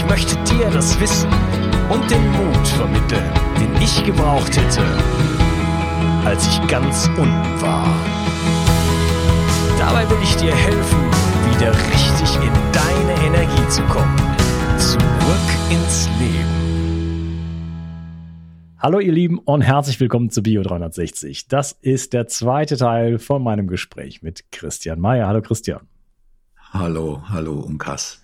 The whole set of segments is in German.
Ich möchte dir das Wissen und den Mut vermitteln, den ich gebraucht hätte, als ich ganz unten war. Dabei will ich dir helfen, wieder richtig in deine Energie zu kommen. Zurück ins Leben. Hallo ihr Lieben und herzlich willkommen zu Bio 360. Das ist der zweite Teil von meinem Gespräch mit Christian Mayer. Hallo Christian. Hallo, hallo Unkas.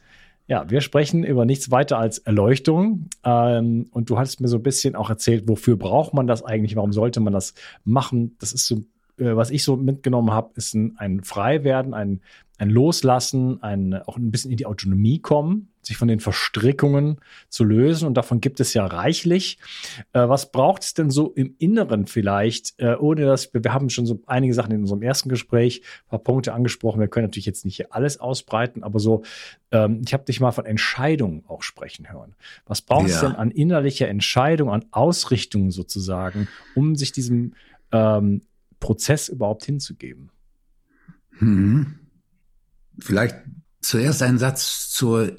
Ja, wir sprechen über nichts weiter als Erleuchtung. Ähm, und du hattest mir so ein bisschen auch erzählt, wofür braucht man das eigentlich? Warum sollte man das machen? Das ist so, äh, was ich so mitgenommen habe, ist ein, ein Freiwerden, ein, ein Loslassen, ein, auch ein bisschen in die Autonomie kommen sich von den Verstrickungen zu lösen. Und davon gibt es ja reichlich. Äh, was braucht es denn so im Inneren vielleicht, äh, ohne dass wir, wir haben schon so einige Sachen in unserem ersten Gespräch, ein paar Punkte angesprochen. Wir können natürlich jetzt nicht hier alles ausbreiten, aber so, ähm, ich habe dich mal von Entscheidungen auch sprechen hören. Was braucht es ja. denn an innerlicher Entscheidung, an Ausrichtung sozusagen, um sich diesem ähm, Prozess überhaupt hinzugeben? Hm. Vielleicht zuerst ein Satz zur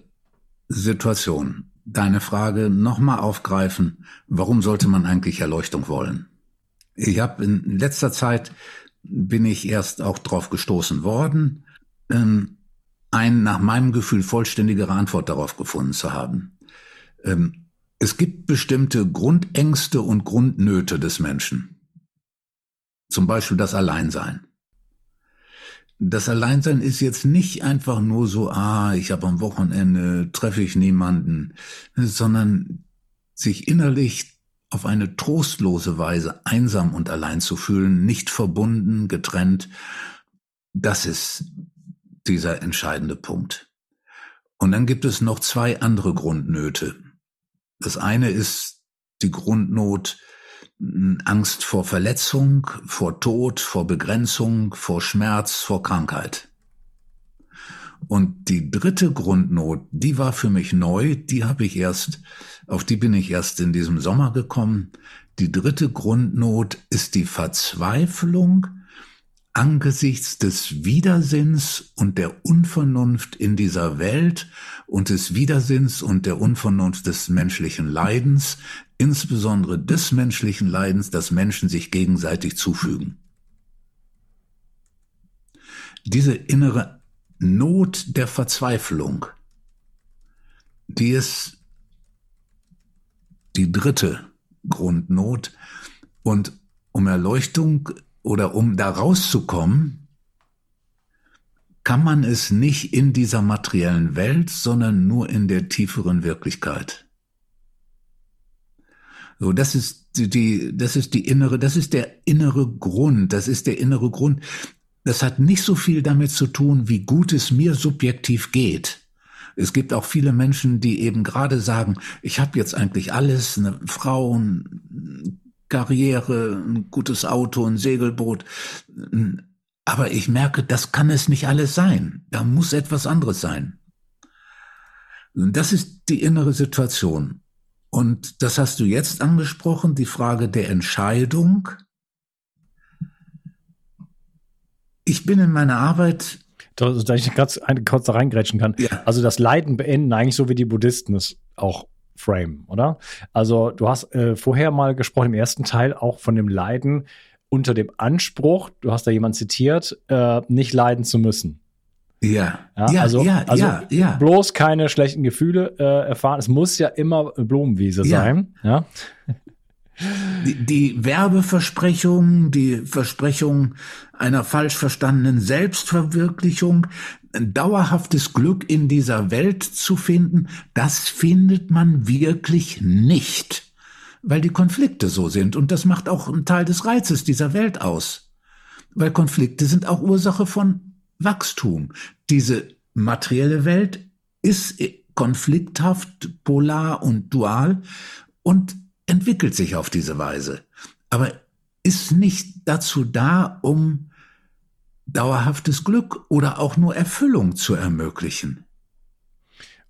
Situation. Deine Frage nochmal aufgreifen. Warum sollte man eigentlich Erleuchtung wollen? Ich habe in letzter Zeit bin ich erst auch drauf gestoßen worden, ähm, ein nach meinem Gefühl vollständigere Antwort darauf gefunden zu haben. Ähm, es gibt bestimmte Grundängste und Grundnöte des Menschen. Zum Beispiel das Alleinsein das Alleinsein ist jetzt nicht einfach nur so, ah, ich habe am Wochenende, treffe ich niemanden, sondern sich innerlich auf eine trostlose Weise einsam und allein zu fühlen, nicht verbunden, getrennt, das ist dieser entscheidende Punkt. Und dann gibt es noch zwei andere Grundnöte. Das eine ist die Grundnot, Angst vor Verletzung, vor Tod, vor Begrenzung, vor Schmerz, vor Krankheit. Und die dritte Grundnot, die war für mich neu, die habe ich erst, auf die bin ich erst in diesem Sommer gekommen. Die dritte Grundnot ist die Verzweiflung angesichts des Widersinns und der Unvernunft in dieser Welt und des Widersinns und der Unvernunft des menschlichen Leidens, insbesondere des menschlichen Leidens, das Menschen sich gegenseitig zufügen. Diese innere Not der Verzweiflung, die ist die dritte Grundnot und um Erleuchtung oder um da rauszukommen, kann man es nicht in dieser materiellen Welt, sondern nur in der tieferen Wirklichkeit. So, das ist die, das ist die innere, das ist der innere Grund, das ist der innere Grund. Das hat nicht so viel damit zu tun, wie gut es mir subjektiv geht. Es gibt auch viele Menschen, die eben gerade sagen, ich habe jetzt eigentlich alles, eine Frau, eine Karriere, ein gutes Auto, ein Segelboot. Aber ich merke, das kann es nicht alles sein. Da muss etwas anderes sein. Das ist die innere Situation. Und das hast du jetzt angesprochen, die Frage der Entscheidung. Ich bin in meiner Arbeit. Da, da ich kurz, kurz da reingrätschen kann. Ja. Also das Leiden beenden, eigentlich so wie die Buddhisten es auch frame, oder? Also du hast äh, vorher mal gesprochen im ersten Teil auch von dem Leiden unter dem Anspruch, du hast da jemand zitiert, äh, nicht leiden zu müssen. Ja, ja, ja, also, ja, also ja, ja. bloß keine schlechten Gefühle äh, erfahren. Es muss ja immer Blumenwiese ja. sein. Ja. Die, die Werbeversprechung, die Versprechung einer falsch verstandenen Selbstverwirklichung, dauerhaftes Glück in dieser Welt zu finden, das findet man wirklich nicht, weil die Konflikte so sind. Und das macht auch einen Teil des Reizes dieser Welt aus. Weil Konflikte sind auch Ursache von Wachstum. Diese materielle Welt ist konflikthaft, polar und dual und entwickelt sich auf diese Weise. Aber ist nicht dazu da, um dauerhaftes Glück oder auch nur Erfüllung zu ermöglichen.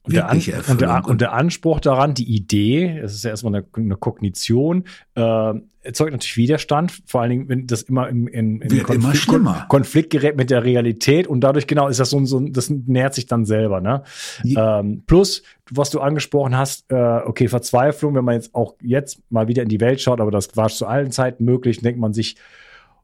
Und der, An und, der, und der, Anspruch daran, die Idee, es ist ja erstmal eine, eine Kognition, äh, erzeugt natürlich Widerstand, vor allen Dingen, wenn das immer in, in, in Konflikt, Konflikt, gerät mit der Realität und dadurch genau ist das so, so das nährt sich dann selber. Ne? Ähm, plus, was du angesprochen hast, äh, okay, Verzweiflung, wenn man jetzt auch jetzt mal wieder in die Welt schaut, aber das war zu allen Zeiten möglich, denkt man sich,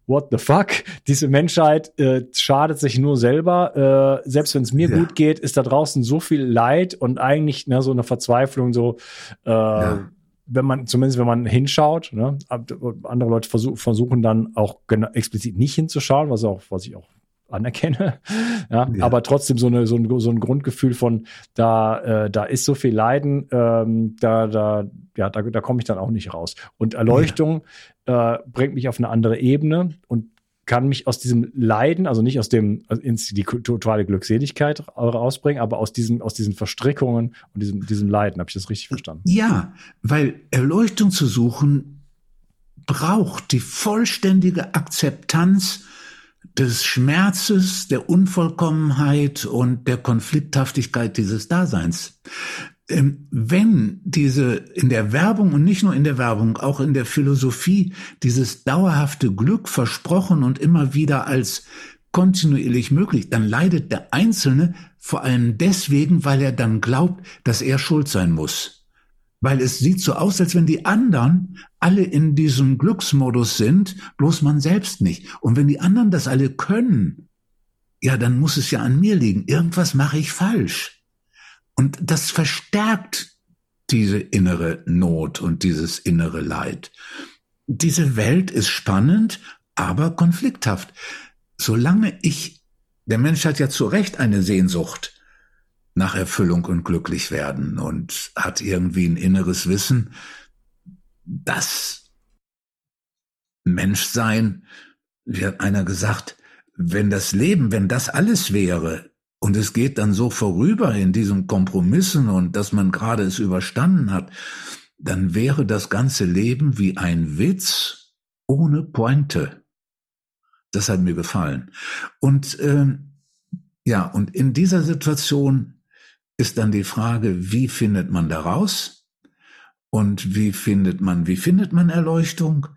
what the fuck? Diese Menschheit äh, schadet sich nur selber. Äh, selbst wenn es mir ja. gut geht, ist da draußen so viel Leid und eigentlich ne, so eine Verzweiflung, so äh, ja. wenn man, zumindest wenn man hinschaut, ne, andere Leute versuch, versuchen dann auch explizit nicht hinzuschauen, was auch, was ich auch anerkenne. Ja, ja, aber trotzdem so, eine, so, ein, so ein Grundgefühl von, da, äh, da ist so viel Leiden, ähm, da, da, ja, da, da komme ich dann auch nicht raus. Und Erleuchtung ja. äh, bringt mich auf eine andere Ebene und kann mich aus diesem Leiden, also nicht aus dem also ins die totale Glückseligkeit rausbringen, aber aus diesen aus diesen Verstrickungen und diesem diesem Leiden. Habe ich das richtig verstanden? Ja, weil Erleuchtung zu suchen braucht die vollständige Akzeptanz des Schmerzes, der Unvollkommenheit und der Konflikthaftigkeit dieses Daseins. Ähm, wenn diese in der Werbung und nicht nur in der Werbung, auch in der Philosophie dieses dauerhafte Glück versprochen und immer wieder als kontinuierlich möglich, dann leidet der Einzelne vor allem deswegen, weil er dann glaubt, dass er schuld sein muss weil es sieht so aus, als wenn die anderen alle in diesem Glücksmodus sind, bloß man selbst nicht. Und wenn die anderen das alle können, ja, dann muss es ja an mir liegen. Irgendwas mache ich falsch. Und das verstärkt diese innere Not und dieses innere Leid. Diese Welt ist spannend, aber konflikthaft. Solange ich, der Mensch hat ja zu Recht eine Sehnsucht nach Erfüllung und glücklich werden und hat irgendwie ein inneres Wissen, dass Menschsein, wie hat einer gesagt, wenn das Leben, wenn das alles wäre und es geht dann so vorüber in diesen Kompromissen und dass man gerade es überstanden hat, dann wäre das ganze Leben wie ein Witz ohne Pointe. Das hat mir gefallen. Und äh, ja, und in dieser Situation ist dann die Frage, wie findet man daraus? Und wie findet man, wie findet man Erleuchtung?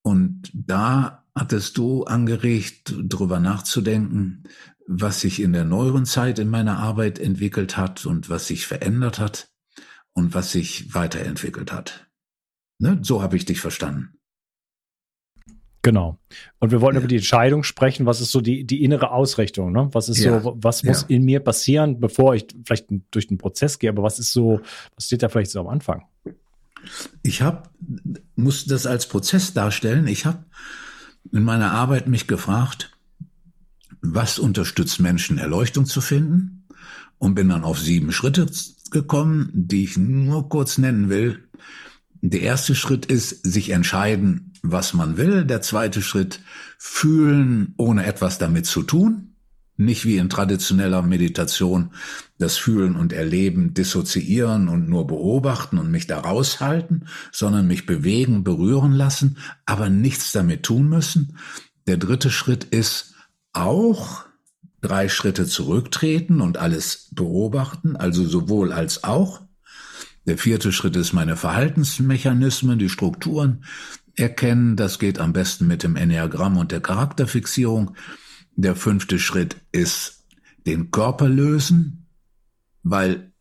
Und da hattest du angeregt, drüber nachzudenken, was sich in der neueren Zeit in meiner Arbeit entwickelt hat und was sich verändert hat und was sich weiterentwickelt hat. Ne? So habe ich dich verstanden. Genau. Und wir wollten ja. über die Entscheidung sprechen, was ist so die, die innere Ausrichtung, ne? Was ist ja. so, was muss ja. in mir passieren, bevor ich vielleicht durch den Prozess gehe, aber was ist so, was steht da vielleicht so am Anfang? Ich habe, muss das als Prozess darstellen, ich habe in meiner Arbeit mich gefragt, was unterstützt Menschen, Erleuchtung zu finden? Und bin dann auf sieben Schritte gekommen, die ich nur kurz nennen will. Der erste Schritt ist, sich entscheiden, was man will. Der zweite Schritt, fühlen, ohne etwas damit zu tun. Nicht wie in traditioneller Meditation das Fühlen und Erleben dissoziieren und nur beobachten und mich da raushalten, sondern mich bewegen, berühren lassen, aber nichts damit tun müssen. Der dritte Schritt ist auch drei Schritte zurücktreten und alles beobachten, also sowohl als auch. Der vierte Schritt ist meine Verhaltensmechanismen, die Strukturen erkennen. Das geht am besten mit dem Enneagramm und der Charakterfixierung. Der fünfte Schritt ist den Körper lösen, weil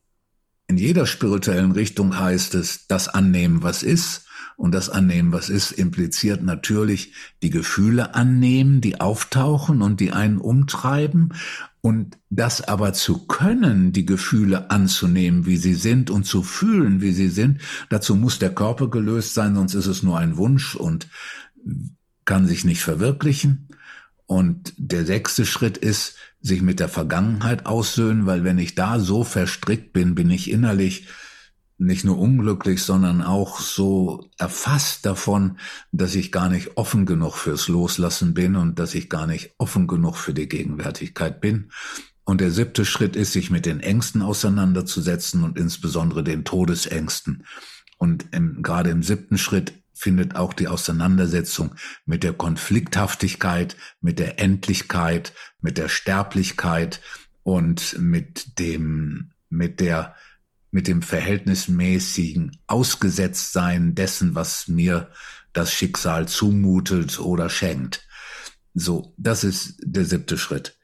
in jeder spirituellen Richtung heißt es, das annehmen, was ist. Und das Annehmen, was ist, impliziert natürlich die Gefühle annehmen, die auftauchen und die einen umtreiben. Und das aber zu können, die Gefühle anzunehmen, wie sie sind und zu fühlen, wie sie sind, dazu muss der Körper gelöst sein, sonst ist es nur ein Wunsch und kann sich nicht verwirklichen. Und der sechste Schritt ist, sich mit der Vergangenheit aussöhnen, weil wenn ich da so verstrickt bin, bin ich innerlich nicht nur unglücklich, sondern auch so erfasst davon, dass ich gar nicht offen genug fürs Loslassen bin und dass ich gar nicht offen genug für die Gegenwärtigkeit bin. Und der siebte Schritt ist, sich mit den Ängsten auseinanderzusetzen und insbesondere den Todesängsten. Und im, gerade im siebten Schritt findet auch die Auseinandersetzung mit der Konflikthaftigkeit, mit der Endlichkeit, mit der Sterblichkeit und mit dem, mit der mit dem verhältnismäßigen Ausgesetztsein dessen, was mir das Schicksal zumutet oder schenkt. So, das ist der siebte Schritt.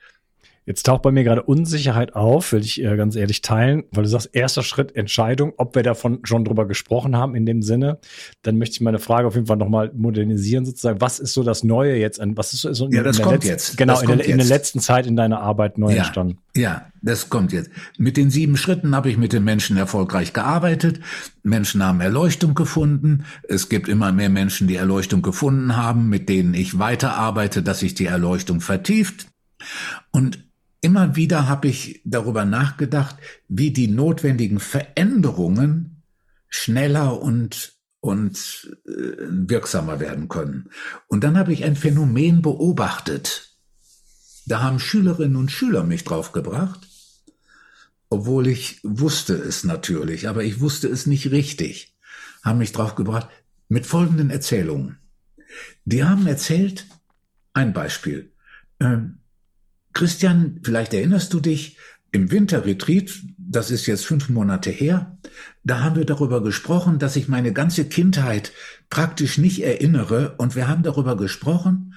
Jetzt taucht bei mir gerade Unsicherheit auf, will ich äh, ganz ehrlich teilen, weil du sagst, erster Schritt Entscheidung, ob wir davon schon drüber gesprochen haben in dem Sinne. Dann möchte ich meine Frage auf jeden Fall nochmal modernisieren, sozusagen. Was ist so das Neue jetzt? Was ist so in, ja, das kommt letzten, jetzt. Genau, in der, in, der, letzten Zeit in deiner Arbeit neu ja, entstanden. Ja, das kommt jetzt. Mit den sieben Schritten habe ich mit den Menschen erfolgreich gearbeitet. Menschen haben Erleuchtung gefunden. Es gibt immer mehr Menschen, die Erleuchtung gefunden haben, mit denen ich weiterarbeite, dass sich die Erleuchtung vertieft. Und Immer wieder habe ich darüber nachgedacht, wie die notwendigen Veränderungen schneller und und äh, wirksamer werden können. Und dann habe ich ein Phänomen beobachtet. Da haben Schülerinnen und Schüler mich draufgebracht, obwohl ich wusste es natürlich, aber ich wusste es nicht richtig, haben mich draufgebracht mit folgenden Erzählungen. Die haben erzählt, ein Beispiel, ähm, Christian, vielleicht erinnerst du dich, im Winterretreat, das ist jetzt fünf Monate her, da haben wir darüber gesprochen, dass ich meine ganze Kindheit praktisch nicht erinnere und wir haben darüber gesprochen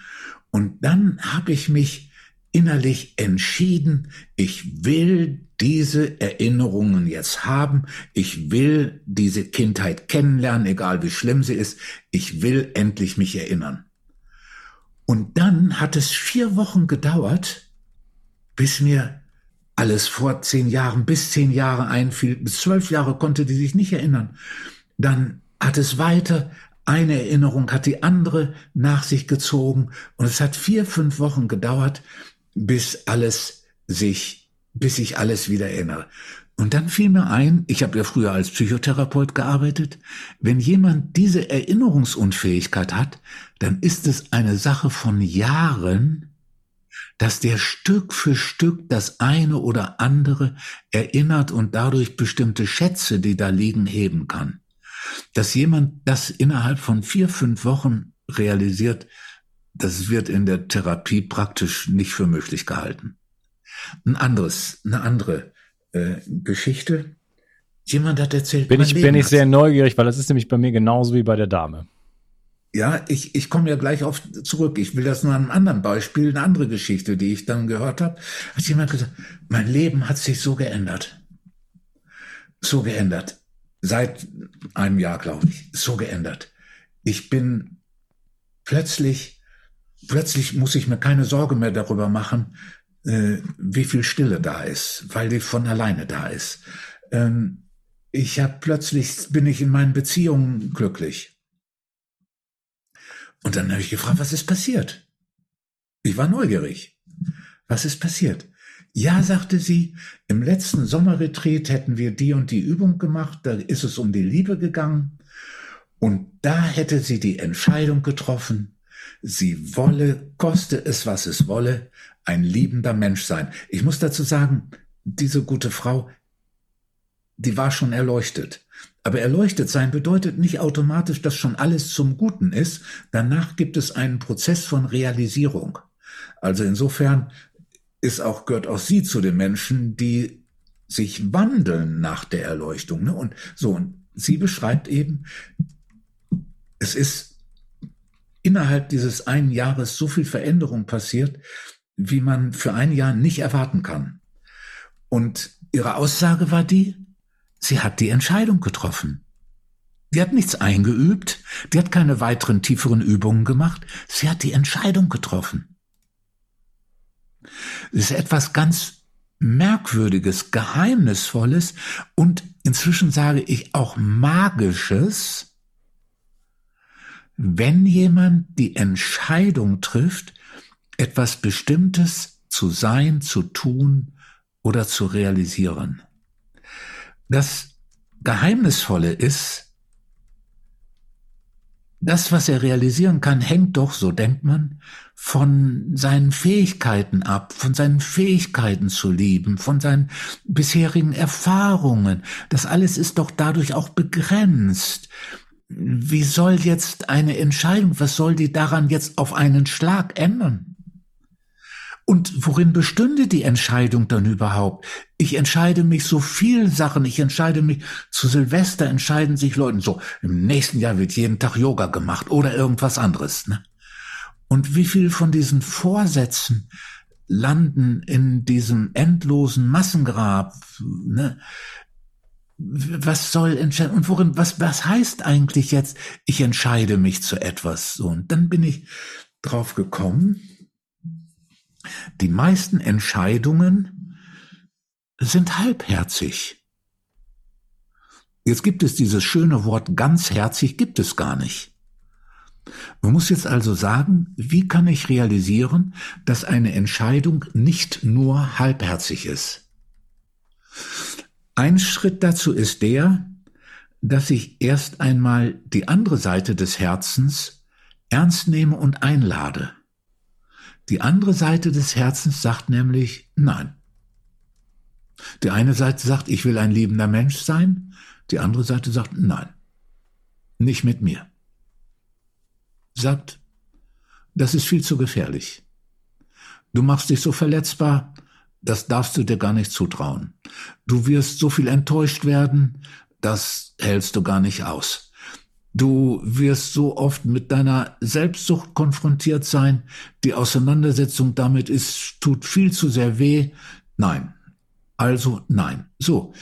und dann habe ich mich innerlich entschieden, ich will diese Erinnerungen jetzt haben, ich will diese Kindheit kennenlernen, egal wie schlimm sie ist, ich will endlich mich erinnern. Und dann hat es vier Wochen gedauert, bis mir alles vor zehn Jahren, bis zehn Jahre einfiel, bis zwölf Jahre konnte die sich nicht erinnern. Dann hat es weiter, eine Erinnerung hat die andere nach sich gezogen und es hat vier, fünf Wochen gedauert, bis alles sich, bis ich alles wieder erinnere. Und dann fiel mir ein, ich habe ja früher als Psychotherapeut gearbeitet, wenn jemand diese Erinnerungsunfähigkeit hat, dann ist es eine Sache von Jahren, dass der Stück für Stück das eine oder andere erinnert und dadurch bestimmte Schätze, die da liegen, heben kann. Dass jemand das innerhalb von vier, fünf Wochen realisiert, das wird in der Therapie praktisch nicht für möglich gehalten. Ein anderes, eine andere äh, Geschichte. Jemand hat erzählt. Bin ich, bin ich sehr neugierig, weil das ist nämlich bei mir genauso wie bei der Dame. Ja, ich, ich komme ja gleich auf zurück. Ich will das nur an einem anderen Beispiel, eine andere Geschichte, die ich dann gehört habe. Hat jemand gesagt, mein Leben hat sich so geändert. So geändert. Seit einem Jahr, glaube ich. So geändert. Ich bin plötzlich, plötzlich muss ich mir keine Sorge mehr darüber machen, äh, wie viel Stille da ist, weil die von alleine da ist. Ähm, ich habe plötzlich, bin ich in meinen Beziehungen glücklich Und dann habe ich gefragt, was ist passiert? Ich war neugierig. Was ist passiert? Ja, sagte sie, im letzten Sommerretreat hätten wir die und die Übung gemacht, da ist es um die Liebe gegangen. Und da hätte sie die Entscheidung getroffen, sie wolle, koste es, was es wolle, ein liebender Mensch sein. Ich muss dazu sagen, diese gute Frau, die war schon erleuchtet. Aber erleuchtet sein bedeutet nicht automatisch, dass schon alles zum Guten ist. Danach gibt es einen Prozess von Realisierung. Also insofern ist auch, gehört auch sie zu den Menschen, die sich wandeln nach der Erleuchtung. Ne? Und so, und sie beschreibt eben, es ist innerhalb dieses einen Jahres so viel Veränderung passiert, wie man für ein Jahr nicht erwarten kann. Und ihre Aussage war die, sie hat die Entscheidung getroffen. Die hat nichts eingeübt, die hat keine weiteren tieferen Übungen gemacht, sie hat die Entscheidung getroffen. Es ist etwas ganz Merkwürdiges, Geheimnisvolles und inzwischen sage ich auch Magisches, wenn jemand die Entscheidung trifft, etwas Bestimmtes zu sein, zu tun oder zu realisieren. Das Geheimnisvolle ist, das, was er realisieren kann, hängt doch, so denkt man, von seinen Fähigkeiten ab, von seinen Fähigkeiten zu lieben, von seinen bisherigen Erfahrungen. Das alles ist doch dadurch auch begrenzt wie soll jetzt eine Entscheidung, was soll die daran jetzt auf einen Schlag ändern? Und worin bestünde die Entscheidung dann überhaupt? Ich entscheide mich so viel Sachen, ich entscheide mich zu Silvester entscheiden sich Leute so, im nächsten Jahr wird jeden Tag Yoga gemacht oder irgendwas anderes. Ne? Und wie viel von diesen Vorsätzen landen in diesem endlosen Massengrab? Ne? was soll entscheiden und worin, was, was heißt eigentlich jetzt, ich entscheide mich zu etwas so? Und dann bin ich drauf gekommen, die meisten Entscheidungen sind halbherzig. Jetzt gibt es dieses schöne Wort ganzherzig, gibt es gar nicht. Man muss jetzt also sagen, wie kann ich realisieren, dass eine Entscheidung nicht nur halbherzig ist? Ein Schritt dazu ist der, dass ich erst einmal die andere Seite des Herzens ernst nehme und einlade. Die andere Seite des Herzens sagt nämlich Nein. Die eine Seite sagt, ich will ein liebender Mensch sein, die andere Seite sagt Nein, nicht mit mir. Sagt, das ist viel zu gefährlich. Du machst dich so verletzbar, das darfst du dir gar nicht zutrauen. Du wirst so viel enttäuscht werden, das hältst du gar nicht aus. Du wirst so oft mit deiner Selbstsucht konfrontiert sein. Die Auseinandersetzung damit ist, tut viel zu sehr weh. Nein. Also nein. So.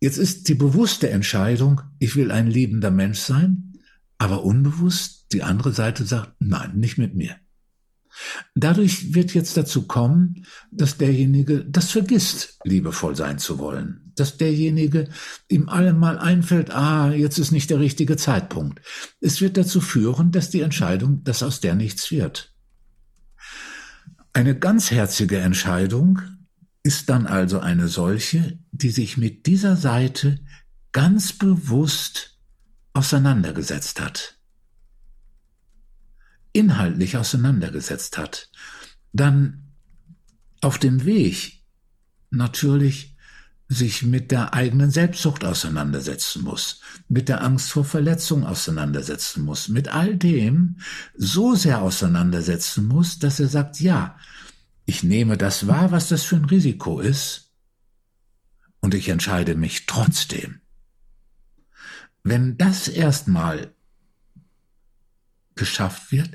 Jetzt ist die bewusste Entscheidung, ich will ein liebender Mensch sein, aber unbewusst die andere Seite sagt, nein, nicht mit mir. Dadurch wird jetzt dazu kommen, dass derjenige das vergisst, liebevoll sein zu wollen. Dass derjenige ihm allemal einfällt, ah, jetzt ist nicht der richtige Zeitpunkt. Es wird dazu führen, dass die Entscheidung, dass aus der nichts wird. Eine ganzherzige Entscheidung ist dann also eine solche, die sich mit dieser Seite ganz bewusst auseinandergesetzt hat inhaltlich auseinandergesetzt hat, dann auf dem Weg natürlich sich mit der eigenen Selbstsucht auseinandersetzen muss, mit der Angst vor Verletzung auseinandersetzen muss, mit all dem so sehr auseinandersetzen muss, dass er sagt, ja, ich nehme das wahr, was das für ein Risiko ist, und ich entscheide mich trotzdem. Wenn das erstmal geschafft wird,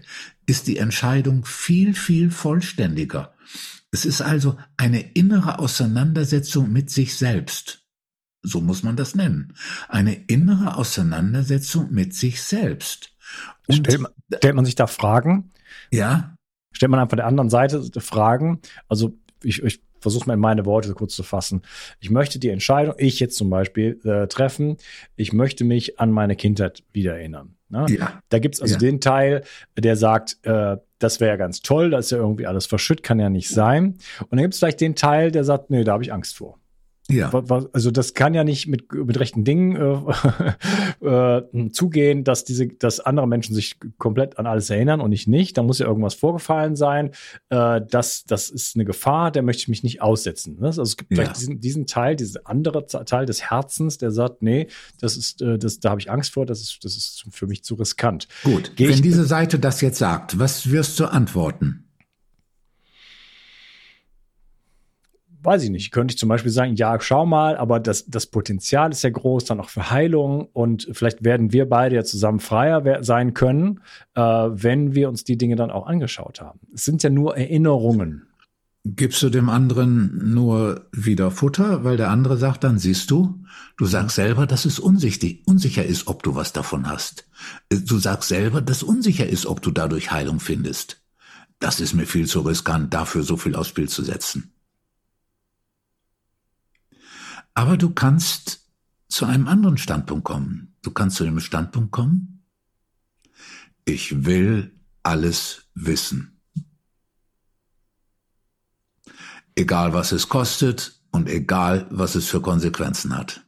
ist die Entscheidung viel, viel vollständiger. Es ist also eine innere Auseinandersetzung mit sich selbst. So muss man das nennen. Eine innere Auseinandersetzung mit sich selbst. Und stellt, man, stellt man sich da Fragen? Ja. Stellt man einfach der anderen Seite Fragen? Also ich, ich versuche mal in meine Worte kurz zu fassen. Ich möchte die Entscheidung, ich jetzt zum Beispiel, äh, treffen, ich möchte mich an meine Kindheit wieder erinnern. Ne? Ja. Da gibt's also ja. den Teil, der sagt, äh, das wäre ja ganz toll, da ist ja irgendwie alles verschütt, kann ja nicht sein. Und dann gibt's vielleicht den Teil, der sagt, nee, da habe ich Angst vor. Ja. Also das kann ja nicht mit, mit rechten Dingen äh, äh, zugehen, dass diese, dass andere Menschen sich komplett an alles erinnern und ich nicht. Da muss ja irgendwas vorgefallen sein. Äh, das, das ist eine Gefahr, der möchte ich mich nicht aussetzen. Ne? Also es gibt ja. vielleicht diesen, diesen Teil, diesen andere Teil des Herzens, der sagt, nee, das ist, äh, das, da habe ich Angst vor, das ist, das ist für mich zu riskant. Gut, Geh wenn diese Seite das jetzt sagt, was wirst du antworten? Weiß ich nicht, könnte ich zum Beispiel sagen, ja, schau mal, aber das, das Potenzial ist ja groß, dann auch für Heilung und vielleicht werden wir beide ja zusammen freier sein können, äh, wenn wir uns die Dinge dann auch angeschaut haben. Es sind ja nur Erinnerungen. Gibst du dem anderen nur wieder Futter, weil der andere sagt, dann siehst du, du sagst selber, dass es unsichtig, unsicher ist, ob du was davon hast. Du sagst selber, dass unsicher ist, ob du dadurch Heilung findest. Das ist mir viel zu riskant, dafür so viel aufs Spiel zu setzen. Aber du kannst zu einem anderen Standpunkt kommen. Du kannst zu dem Standpunkt kommen, ich will alles wissen. Egal was es kostet und egal was es für Konsequenzen hat.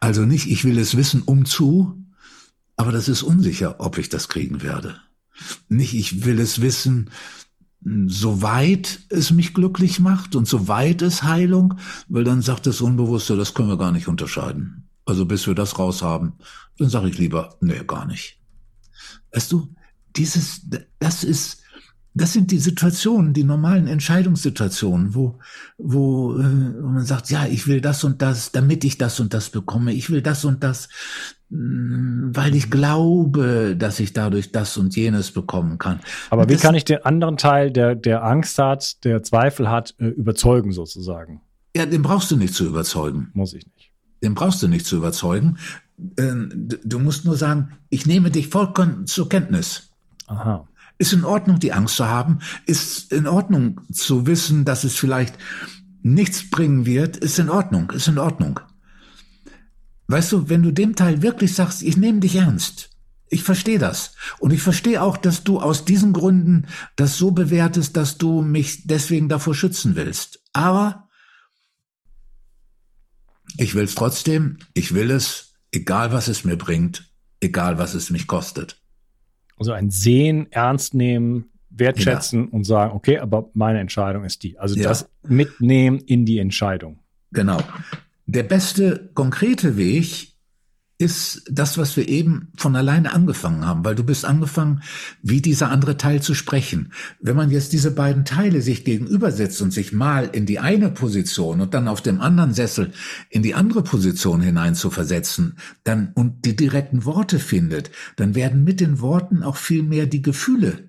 Also nicht, ich will es wissen, um zu, aber das ist unsicher, ob ich das kriegen werde. Nicht, ich will es wissen, soweit es mich glücklich macht und soweit es Heilung, weil dann sagt das Unbewusste, das können wir gar nicht unterscheiden. Also bis wir das raus haben, dann sage ich lieber, nee, gar nicht. Weißt du, dieses, das ist, das sind die Situationen, die normalen Entscheidungssituationen, wo, wo, äh, man sagt, ja, ich will das und das, damit ich das und das bekomme, ich will das und das, weil ich glaube, dass ich dadurch das und jenes bekommen kann. Aber und wie kann ich den anderen Teil, der, der Angst hat, der Zweifel hat, äh, überzeugen sozusagen? Ja, den brauchst du nicht zu überzeugen. Muss ich nicht. Den brauchst du nicht zu überzeugen. Ähm, du musst nur sagen, ich nehme dich vollkommen zur Kenntnis. Aha. Ist in Ordnung, die Angst zu haben. Ist in Ordnung zu wissen, dass es vielleicht nichts bringen wird. Ist in Ordnung, ist in Ordnung. Weißt du, wenn du dem Teil wirklich sagst, ich nehme dich ernst, ich verstehe das. Und ich verstehe auch, dass du aus diesen Gründen das so bewertest, dass du mich deswegen davor schützen willst. Aber ich will es trotzdem, ich will es, egal was es mir bringt, egal was es mich kostet. Also ein Sehen, ernst nehmen, wertschätzen ja. und sagen, okay, aber meine Entscheidung ist die. Also ja. das mitnehmen in die Entscheidung. Genau. Der beste konkrete Weg ist das, was wir eben von alleine angefangen haben, weil du bist angefangen, wie dieser andere Teil zu sprechen. Wenn man jetzt diese beiden Teile sich gegenübersetzt und sich mal in die eine Position und dann auf dem anderen Sessel in die andere Position hinein zu versetzen, dann und die direkten Worte findet, dann werden mit den Worten auch viel mehr die Gefühle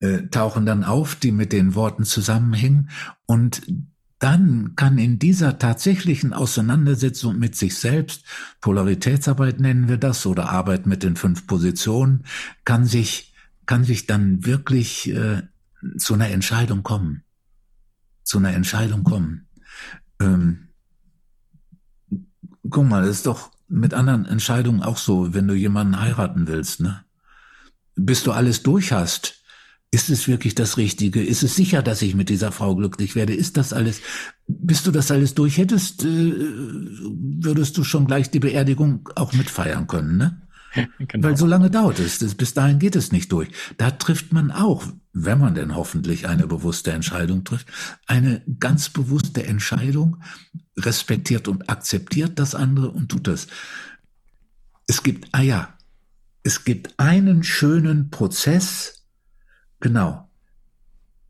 äh, tauchen dann auf, die mit den Worten zusammenhängen und dann kann in dieser tatsächlichen Auseinandersetzung mit sich selbst, Polaritätsarbeit nennen wir das, oder Arbeit mit den fünf Positionen, kann sich, kann sich dann wirklich äh, zu einer Entscheidung kommen. Zu einer Entscheidung kommen. Ähm, guck mal, ist doch mit anderen Entscheidungen auch so, wenn du jemanden heiraten willst, ne? Bis du alles durch hast, ist es wirklich das Richtige? Ist es sicher, dass ich mit dieser Frau glücklich werde? Ist das alles, bis du das alles durch hättest, äh, würdest du schon gleich die Beerdigung auch mitfeiern können, ne? Genau. Weil so lange dauert es, bis dahin geht es nicht durch. Da trifft man auch, wenn man denn hoffentlich eine bewusste Entscheidung trifft, eine ganz bewusste Entscheidung, respektiert und akzeptiert das andere und tut das. Es gibt, ah ja, es gibt einen schönen Prozess, Genau.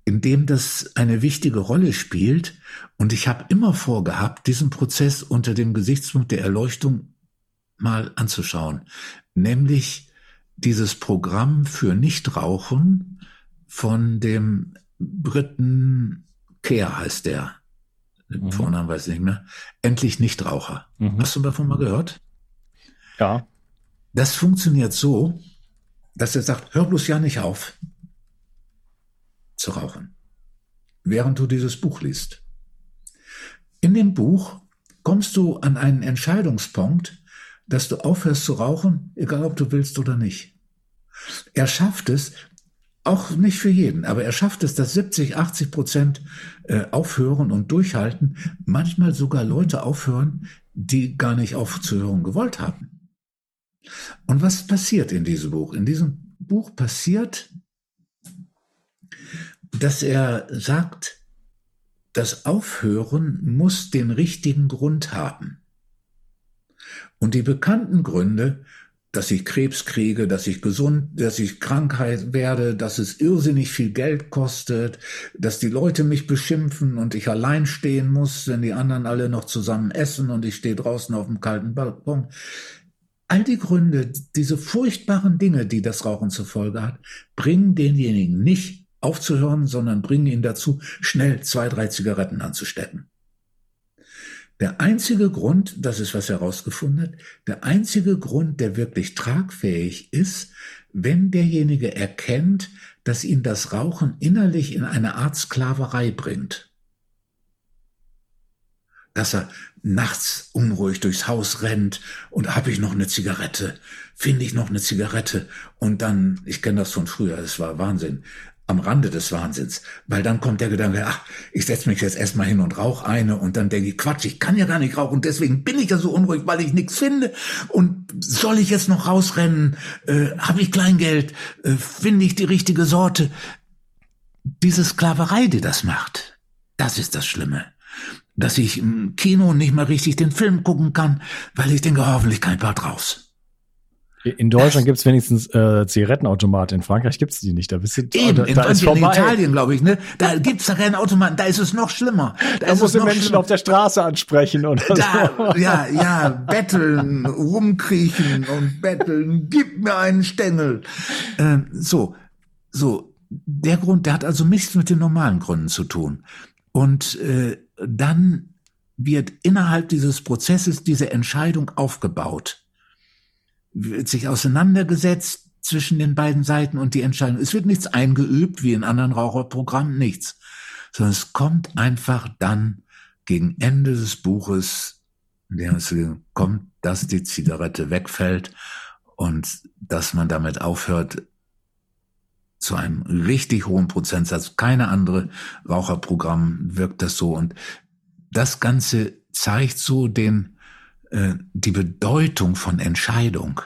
In dem das eine wichtige Rolle spielt. Und ich habe immer vorgehabt, diesen Prozess unter dem Gesichtspunkt der Erleuchtung mal anzuschauen. Nämlich dieses Programm für Nichtrauchen von dem Briten Kehr heißt der. Mhm. Vornamen weiß ich nicht mehr. Endlich Nichtraucher. Mhm. Hast du davon mal gehört? Ja. Das funktioniert so, dass er sagt, hör bloß ja nicht auf zu rauchen. während du dieses Buch liest. In dem Buch kommst du an einen Entscheidungspunkt, dass du aufhörst zu rauchen, egal ob du willst oder nicht. Er schafft es, auch nicht für jeden, aber er schafft es, dass 70, 80 Prozent äh, aufhören und durchhalten, manchmal sogar Leute aufhören, die gar nicht aufzuhören gewollt haben. Und was passiert in diesem Buch? In diesem Buch passiert, dass er sagt, das Aufhören muss den richtigen Grund haben. Und die bekannten Gründe, dass ich Krebs kriege, dass ich gesund, dass ich Krankheit werde, dass es irrsinnig viel Geld kostet, dass die Leute mich beschimpfen und ich allein stehen muss, wenn die anderen alle noch zusammen essen und ich stehe draußen auf dem kalten Balkon. All die Gründe, diese furchtbaren Dinge, die das Rauchen zur Folge hat, bringen denjenigen nicht aufzuhören, sondern bringen ihn dazu, schnell zwei, drei Zigaretten anzustecken. Der einzige Grund, das ist was herausgefunden hat, der einzige Grund, der wirklich tragfähig ist, wenn derjenige erkennt, dass ihn das Rauchen innerlich in eine Art Sklaverei bringt. Dass er nachts unruhig durchs Haus rennt und habe ich noch eine Zigarette, finde ich noch eine Zigarette und dann, ich kenne das von früher, es war Wahnsinn, am Rande des Wahnsinns, weil dann kommt der Gedanke, ach, ich setze mich jetzt erstmal hin und rauche eine und dann denke ich, Quatsch, ich kann ja gar nicht rauchen, deswegen bin ich ja so unruhig, weil ich nichts finde und soll ich jetzt noch rausrennen, äh, habe ich Kleingeld, äh, finde ich die richtige Sorte. Diese Sklaverei, die das macht, das ist das Schlimme. Dass ich im Kino nicht mal richtig den Film gucken kann, weil ich denke, hoffentlich kein Part raus. In Deutschland gibt es wenigstens äh, Zigarettenautomaten. In Frankreich gibt es die nicht. Da bist du, Eben, da, in, da in Italien, glaube ich, ne? Da gibt's Zigarettenautomaten, da ist es noch schlimmer. Da, da musst du Menschen schlimmer. auf der Straße ansprechen oder da, so. Ja, ja, betteln, rumkriechen und betteln, gib mir einen Stängel. Ähm, so, so. Der Grund, der hat also nichts mit den normalen Gründen zu tun. Und äh, dann wird innerhalb dieses Prozesses diese Entscheidung aufgebaut wird sich auseinandergesetzt zwischen den beiden Seiten und die Entscheidung. Es wird nichts eingeübt, wie in anderen Raucherprogrammen, nichts. Sondern es kommt einfach dann gegen Ende des Buches, in dem es kommt, dass die Zigarette wegfällt und dass man damit aufhört, zu einem richtig hohen Prozentsatz. Keine andere Raucherprogramm wirkt das so. Und das Ganze zeigt so den, äh, die Bedeutung von Entscheidung.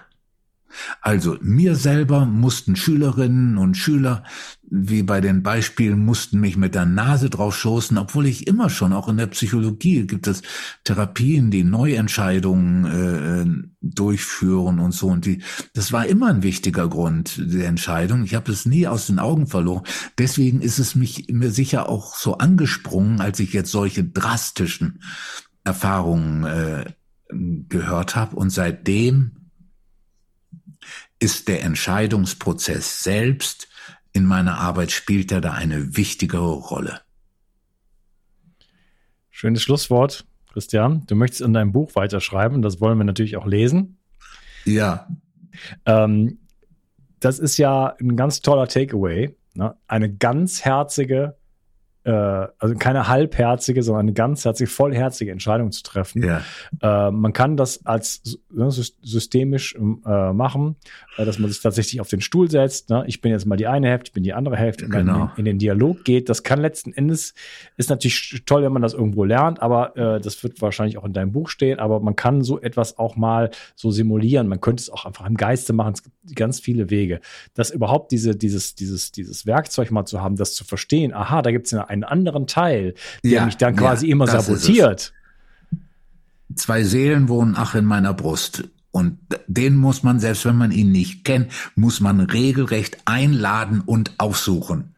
Also mir selber mussten Schülerinnen und Schüler, wie bei den Beispielen, mussten mich mit der Nase drauf schoßen, obwohl ich immer schon, auch in der Psychologie gibt es Therapien, die Neuentscheidungen äh, durchführen und so. Und die, das war immer ein wichtiger Grund der Entscheidung. Ich habe es nie aus den Augen verloren. Deswegen ist es mich mir sicher auch so angesprungen, als ich jetzt solche drastischen Erfahrungen äh, gehört habe. Und seitdem ist der Entscheidungsprozess selbst in meiner Arbeit spielt er da eine wichtigere Rolle. Schönes Schlusswort, Christian. Du möchtest in deinem Buch weiterschreiben, das wollen wir natürlich auch lesen. Ja. Ähm, das ist ja ein ganz toller Takeaway. Ne? Eine ganz herzige äh, also keine halbherzige, sondern eine ganzherzige, vollherzige Entscheidung zu treffen. Ja. Äh, man kann das als ne, systemisch äh, machen, äh, dass man sich tatsächlich auf den Stuhl setzt. Ne? Ich bin jetzt mal die eine Hälfte, ich bin die andere Hälfte, genau. in, in, den Dialog geht. Das kann letzten Endes, ist natürlich toll, wenn man das irgendwo lernt, aber äh, das wird wahrscheinlich auch in deinem Buch stehen, aber man kann so etwas auch mal so simulieren. Man könnte es auch einfach im Geiste machen. Es gibt ganz viele Wege. Das überhaupt diese, dieses, dieses, dieses Werkzeug mal zu haben, das zu verstehen, aha, da gibt es eine einen anderen Teil, der ja, mich dann quasi ja, immer sabotiert. Zwei Seelen wohnen ach in meiner Brust. Und den muss man, selbst wenn man ihn nicht kennt, muss man regelrecht einladen und aufsuchen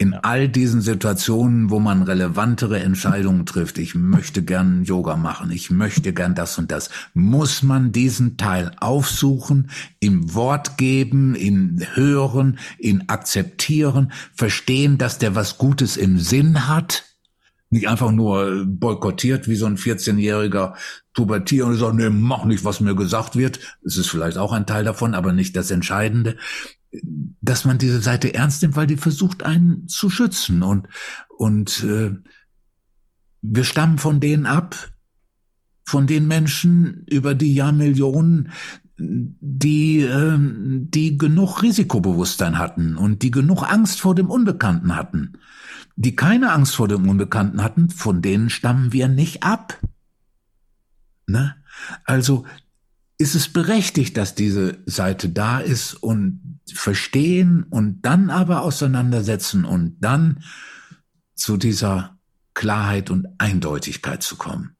in all diesen Situationen, wo man relevantere Entscheidungen trifft, ich möchte gern Yoga machen, ich möchte gern das und das, muss man diesen Teil aufsuchen, ihm Wort geben, ihn hören, ihn akzeptieren, verstehen, dass der was Gutes im Sinn hat Nicht einfach nur boykottiert wie so ein 14-jähriger Pubertier und sagt, nee, mach nicht, was mir gesagt wird. Es ist vielleicht auch ein Teil davon, aber nicht das Entscheidende. Dass man diese Seite ernst nimmt, weil die versucht, einen zu schützen. Und, und äh, wir stammen von denen ab, von den Menschen über die Jahrmillionen, die, äh, die genug Risikobewusstsein hatten und die genug Angst vor dem Unbekannten hatten die keine Angst vor dem Unbekannten hatten, von denen stammen wir nicht ab. Ne? Also ist es berechtigt, dass diese Seite da ist und verstehen und dann aber auseinandersetzen und dann zu dieser Klarheit und Eindeutigkeit zu kommen.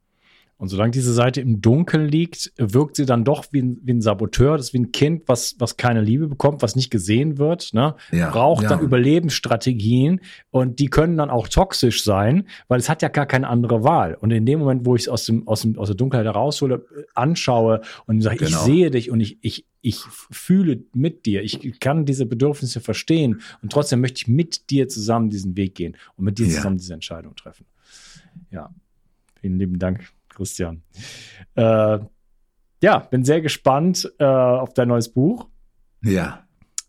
Und solange diese Seite im Dunkeln liegt, wirkt sie dann doch wie ein, wie ein Saboteur, das ist wie ein Kind, was, was keine Liebe bekommt, was nicht gesehen wird, ne? Ja, braucht ja. dann Überlebensstrategien und die können dann auch toxisch sein, weil es hat ja gar keine andere Wahl. Und in dem Moment, wo ich es aus, dem, aus, dem, aus der Dunkelheit heraushole, anschaue und sage, genau. ich sehe dich und ich, ich, ich fühle mit dir, ich kann diese Bedürfnisse verstehen und trotzdem möchte ich mit dir zusammen diesen Weg gehen und mit dir ja. zusammen diese Entscheidung treffen. Ja, vielen lieben Dank. Christian. Äh, ja, bin sehr gespannt äh, auf dein neues Buch. Ja.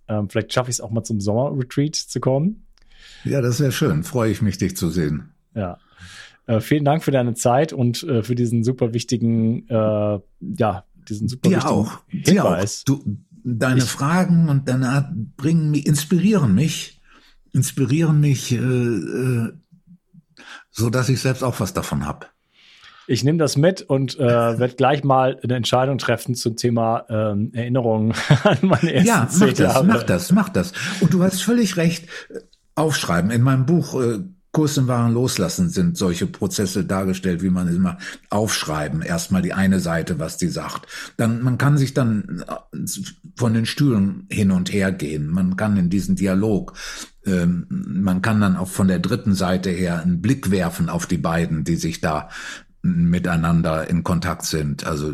Ähm, vielleicht schaffe ich es auch mal zum Sommerretreat zu kommen. Ja, das wäre schön. Freue ich mich, dich zu sehen. Ja. Äh, vielen Dank für deine Zeit und äh, für diesen super wichtigen, äh, ja, diesen super Dir wichtigen auch. Hinweis. Dir auch. Du, deine ich, Fragen und deine Art bringen mich, inspirieren mich, inspirieren mich, äh, äh, so dass ich selbst auch was davon habe. Ich nehme das mit und äh, werde gleich mal eine Entscheidung treffen zum Thema ähm, Erinnerungen an meine ersten Ja, mach das, mach das, mach das. Und du hast völlig recht. Aufschreiben. In meinem Buch äh, Kurs im wahren Loslassen sind solche Prozesse dargestellt, wie man es immer aufschreiben. Erstmal die eine Seite, was die sagt. Dann, man kann sich dann äh, von den Stühlen hin und her gehen. Man kann in diesen Dialog. Ähm, man kann dann auch von der dritten Seite her einen Blick werfen auf die beiden, die sich da miteinander in Kontakt sind, also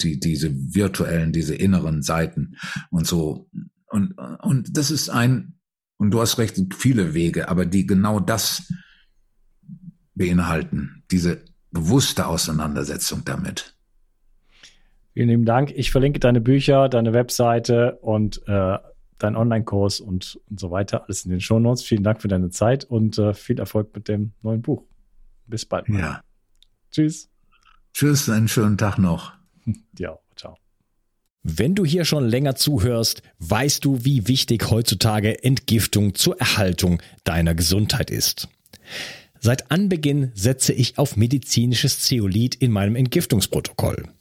die, diese virtuellen, diese inneren Seiten und so. Und, und das ist ein, und du hast recht, viele Wege, aber die genau das beinhalten, diese bewusste Auseinandersetzung damit. Vielen lieben Dank. Ich verlinke deine Bücher, deine Webseite und äh, deinen Online-Kurs und, und so weiter. Alles in den Show Notes. Vielen Dank für deine Zeit und äh, viel Erfolg mit dem neuen Buch. Bis bald. Mal. Ja. Tschüss. Tschüss, einen schönen Tag noch. Ja, ciao. Wenn du hier schon länger zuhörst, weißt du, wie wichtig heutzutage Entgiftung zur Erhaltung deiner Gesundheit ist. Seit Anbeginn setze ich auf medizinisches Zeolit in meinem Entgiftungsprotokoll.